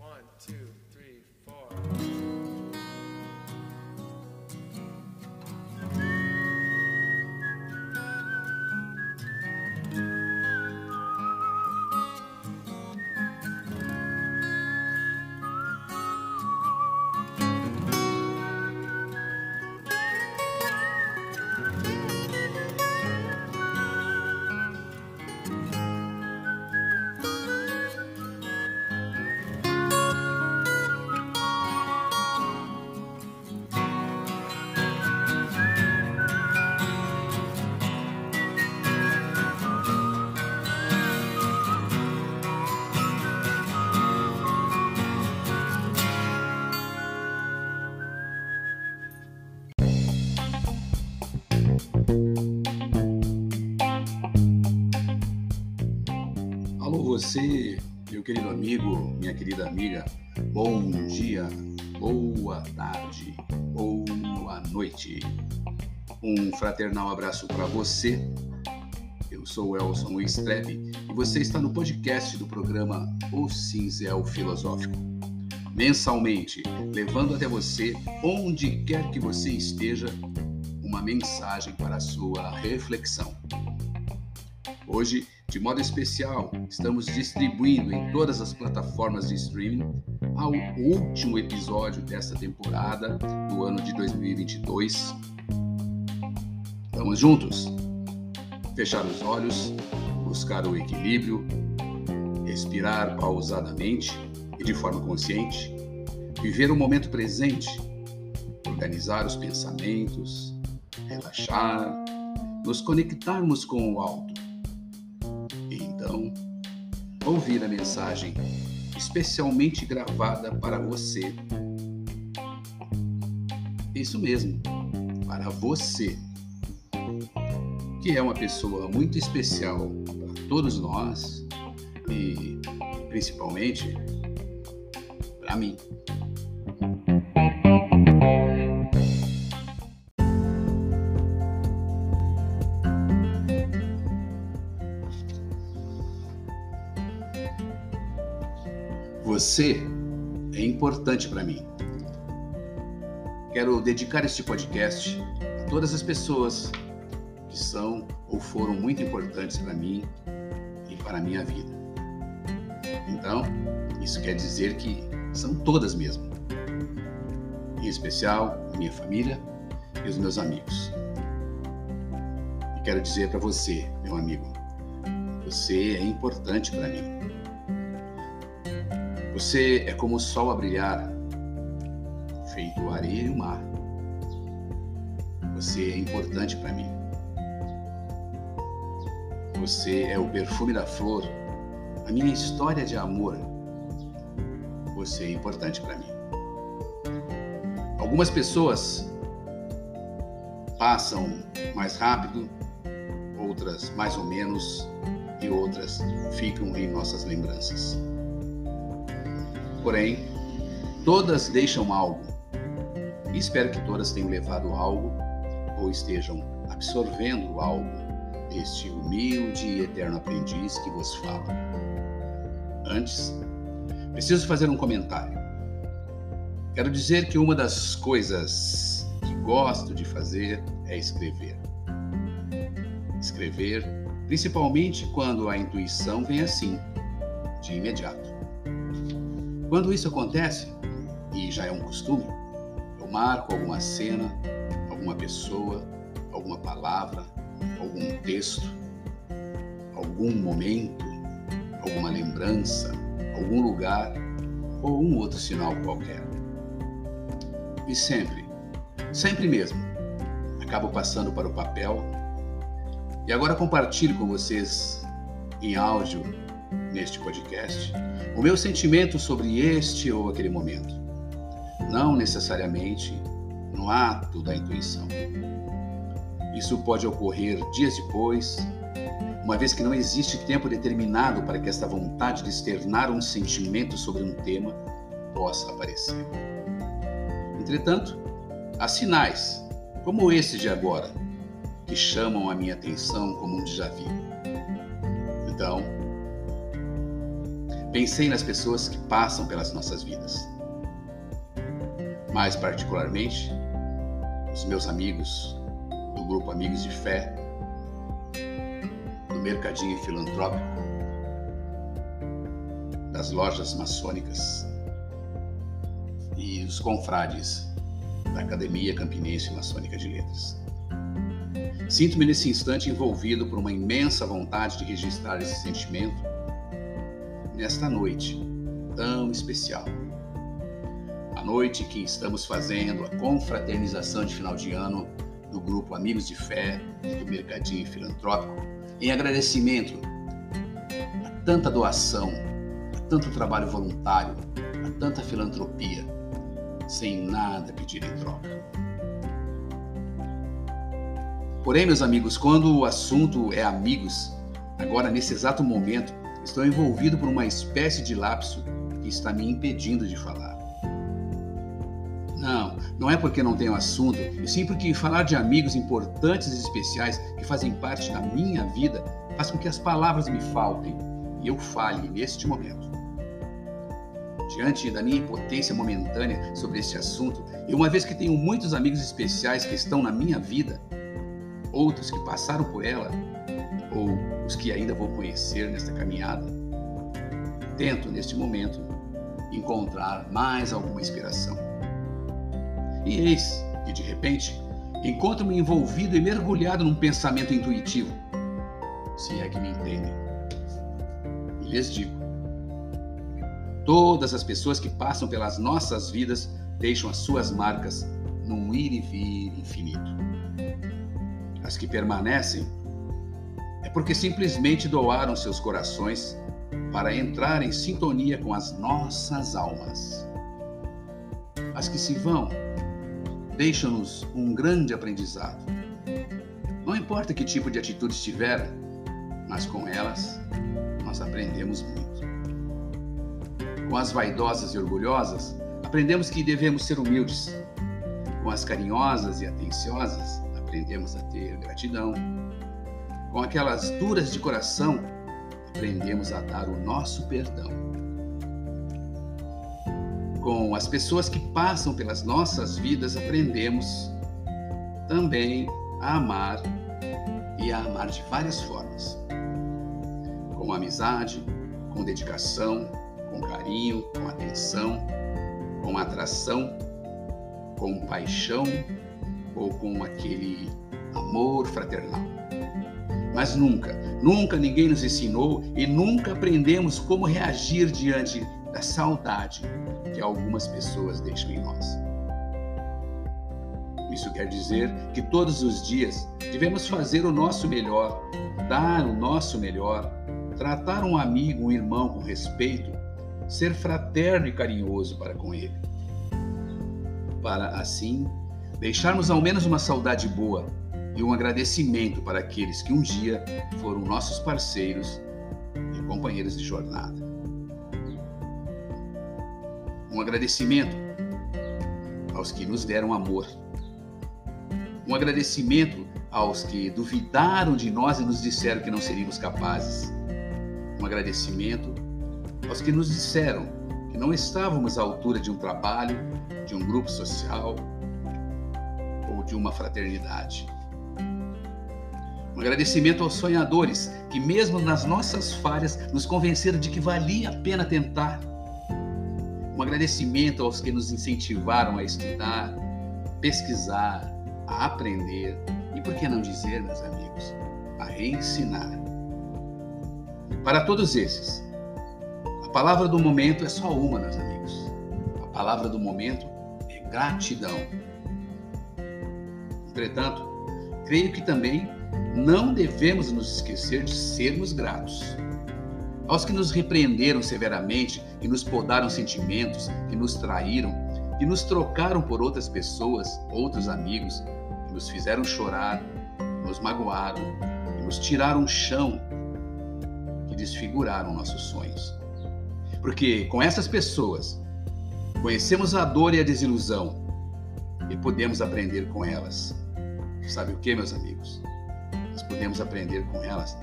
One, two, Você, meu querido amigo, minha querida amiga. Bom dia, boa tarde, boa noite. Um fraternal abraço para você. Eu sou Elson Strebe e você está no podcast do programa O Cinzel Filosófico. Mensalmente, levando até você, onde quer que você esteja, uma mensagem para a sua reflexão. Hoje, de modo especial, estamos distribuindo em todas as plataformas de streaming ao último episódio desta temporada do ano de 2022. Vamos juntos? Fechar os olhos, buscar o equilíbrio, respirar pausadamente e de forma consciente, viver o momento presente, organizar os pensamentos, relaxar, nos conectarmos com o alto ouvir a mensagem especialmente gravada para você. Isso mesmo, para você, que é uma pessoa muito especial para todos nós e principalmente para mim. Você é importante para mim. Quero dedicar este podcast a todas as pessoas que são ou foram muito importantes para mim e para a minha vida. Então, isso quer dizer que são todas mesmo. Em especial, minha família e os meus amigos. E quero dizer para você, meu amigo, você é importante para mim. Você é como o sol a brilhar, feito areia e o mar. Você é importante para mim. Você é o perfume da flor, a minha história de amor. Você é importante para mim. Algumas pessoas passam mais rápido, outras mais ou menos, e outras ficam em nossas lembranças. Porém, todas deixam algo. E espero que todas tenham levado algo ou estejam absorvendo algo deste humilde e eterno aprendiz que vos fala. Antes, preciso fazer um comentário. Quero dizer que uma das coisas que gosto de fazer é escrever. Escrever, principalmente quando a intuição vem assim, de imediato. Quando isso acontece, e já é um costume, eu marco alguma cena, alguma pessoa, alguma palavra, algum texto, algum momento, alguma lembrança, algum lugar ou um outro sinal qualquer. E sempre, sempre mesmo, acabo passando para o papel e agora compartilho com vocês em áudio neste podcast o meu sentimento sobre este ou aquele momento, não necessariamente no ato da intuição. Isso pode ocorrer dias depois, uma vez que não existe tempo determinado para que esta vontade de externar um sentimento sobre um tema possa aparecer. Entretanto, há sinais, como esse de agora, que chamam a minha atenção como um déjà vu. Então, pensei nas pessoas que passam pelas nossas vidas. Mais particularmente, os meus amigos do grupo Amigos de Fé, do Mercadinho Filantrópico, das lojas maçônicas e os confrades da Academia Campinense Maçônica de Letras. Sinto-me nesse instante envolvido por uma imensa vontade de registrar esse sentimento nesta noite tão especial. A noite que estamos fazendo a confraternização de final de ano do grupo Amigos de Fé do Mercadinho Filantrópico, em agradecimento a tanta doação, a tanto trabalho voluntário, a tanta filantropia, sem nada pedir em troca. Porém, meus amigos, quando o assunto é amigos, agora nesse exato momento, estou envolvido por uma espécie de lapso que está me impedindo de falar. Não, não é porque não tenho assunto, e sim porque falar de amigos importantes e especiais que fazem parte da minha vida faz com que as palavras me faltem e eu fale neste momento. Diante da minha impotência momentânea sobre este assunto, e uma vez que tenho muitos amigos especiais que estão na minha vida, outros que passaram por ela, ou os que ainda vou conhecer nesta caminhada, tento neste momento encontrar mais alguma inspiração. E eis que, de repente, encontro-me envolvido e mergulhado num pensamento intuitivo, se é que me entendem. E lhes digo: todas as pessoas que passam pelas nossas vidas deixam as suas marcas num ir e vir infinito. As que permanecem é porque simplesmente doaram seus corações para entrar em sintonia com as nossas almas. As que se vão deixam-nos um grande aprendizado. Não importa que tipo de atitude tiveram, mas com elas nós aprendemos muito. Com as vaidosas e orgulhosas, aprendemos que devemos ser humildes. Com as carinhosas e atenciosas, aprendemos a ter gratidão. Com aquelas duras de coração, aprendemos a dar o nosso perdão com as pessoas que passam pelas nossas vidas, aprendemos também a amar e a amar de várias formas. Com amizade, com dedicação, com carinho, com atenção, com atração, com paixão ou com aquele amor fraternal. Mas nunca, nunca ninguém nos ensinou e nunca aprendemos como reagir diante da saudade que algumas pessoas deixam em nós. Isso quer dizer que todos os dias devemos fazer o nosso melhor, dar o nosso melhor, tratar um amigo, um irmão com respeito, ser fraterno e carinhoso para com ele. Para assim deixarmos ao menos uma saudade boa e um agradecimento para aqueles que um dia foram nossos parceiros e companheiros de jornada. Um agradecimento aos que nos deram amor, um agradecimento aos que duvidaram de nós e nos disseram que não seríamos capazes, um agradecimento aos que nos disseram que não estávamos à altura de um trabalho, de um grupo social ou de uma fraternidade. Um agradecimento aos sonhadores que, mesmo nas nossas falhas, nos convenceram de que valia a pena tentar um agradecimento aos que nos incentivaram a estudar, pesquisar, a aprender e, por que não dizer, meus amigos, a reensinar. Para todos esses, a palavra do momento é só uma, meus amigos. A palavra do momento é gratidão. Entretanto, creio que também não devemos nos esquecer de sermos gratos aos que nos repreenderam severamente e nos podaram sentimentos, que nos traíram, que nos trocaram por outras pessoas, outros amigos, que nos fizeram chorar, que nos magoaram, que nos tiraram o chão, que desfiguraram nossos sonhos. Porque com essas pessoas conhecemos a dor e a desilusão e podemos aprender com elas. Sabe o que, meus amigos? Nós podemos aprender com elas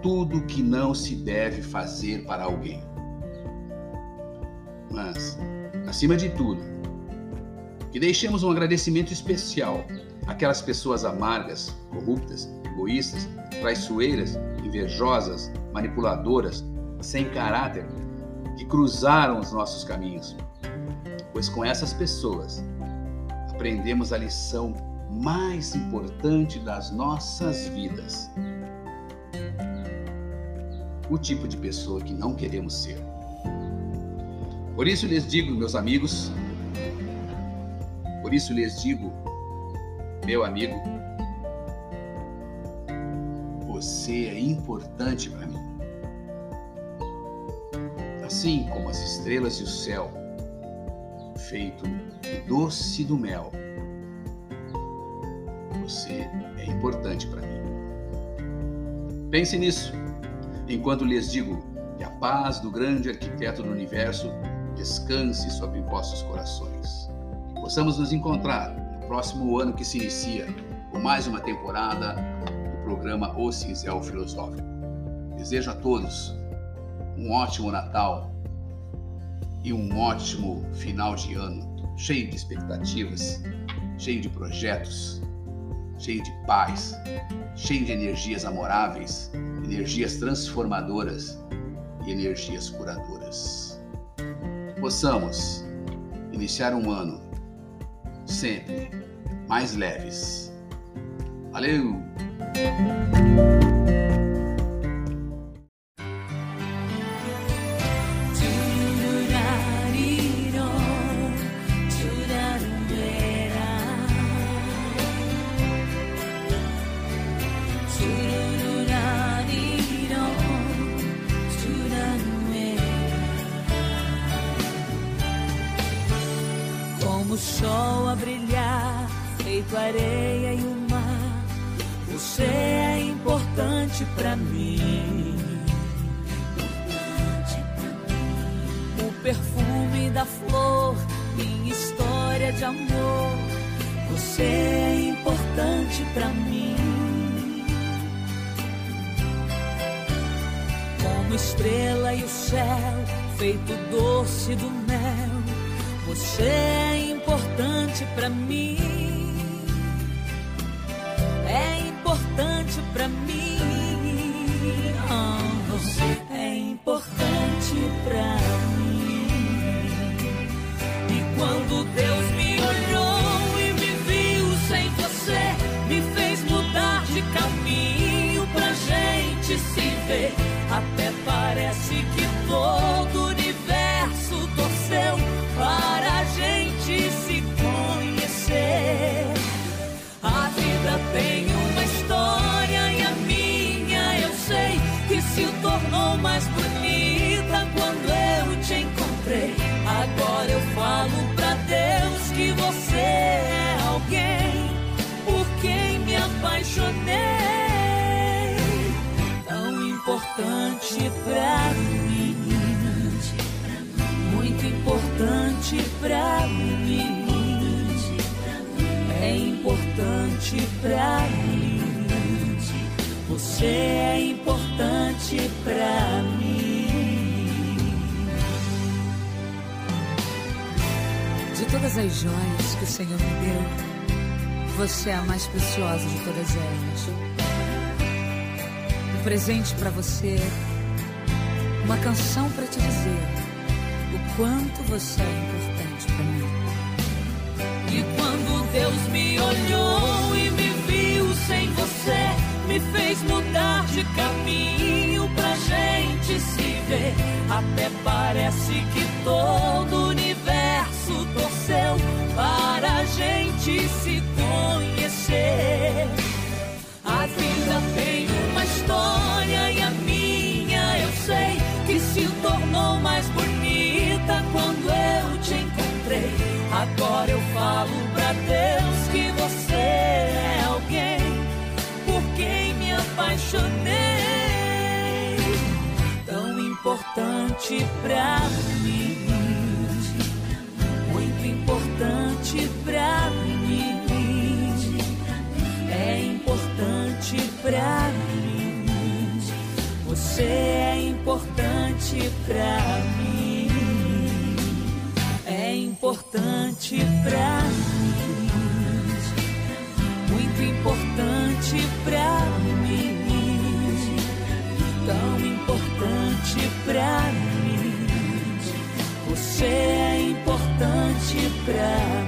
tudo que não se deve fazer para alguém. Mas, acima de tudo, que deixemos um agradecimento especial àquelas pessoas amargas, corruptas, egoístas, traiçoeiras, invejosas, manipuladoras, sem caráter, que cruzaram os nossos caminhos. Pois com essas pessoas aprendemos a lição mais importante das nossas vidas. O tipo de pessoa que não queremos ser. Por isso lhes digo, meus amigos, por isso lhes digo, meu amigo, você é importante para mim. Assim como as estrelas e o céu, feito do doce do mel, você é importante para mim. Pense nisso, enquanto lhes digo que a paz do grande arquiteto do universo descanse sobre vossos corações possamos nos encontrar no próximo ano que se inicia com mais uma temporada do programa O Cinzel Filosófico. Desejo a todos um ótimo Natal e um ótimo final de ano, cheio de expectativas, cheio de projetos, cheio de paz, cheio de energias amoráveis, energias transformadoras e energias curadoras. Possamos iniciar um ano sempre mais leves. Valeu! Como o sol a brilhar, feito areia e o mar, você é importante pra mim. O perfume da flor, minha história de amor, você é importante pra mim. Como estrela e o céu, feito doce do mel. Você é importante pra mim. É importante pra mim. Oh, você é importante pra mim. E quando Deus me olhou e me viu sem você, me fez mudar de caminho pra gente se ver. Até parece que todo importante pra mim. É importante pra mim. Você é importante pra mim. De todas as joias que o Senhor me deu, você é a mais preciosa de todas elas. Um presente pra você, uma canção pra te dizer quanto você é importante pra mim. E quando Deus me olhou e me viu sem você, me fez mudar de caminho pra gente se ver. Até parece que todo o universo torceu para a gente se conhecer. A vida tem uma história e a minha eu sei que se tornou mais bonita importante pra mim, muito importante pra mim. É importante pra mim. Você é importante pra mim. importante pra mim. Muito importante pra mim. Pra mim. Você é importante pra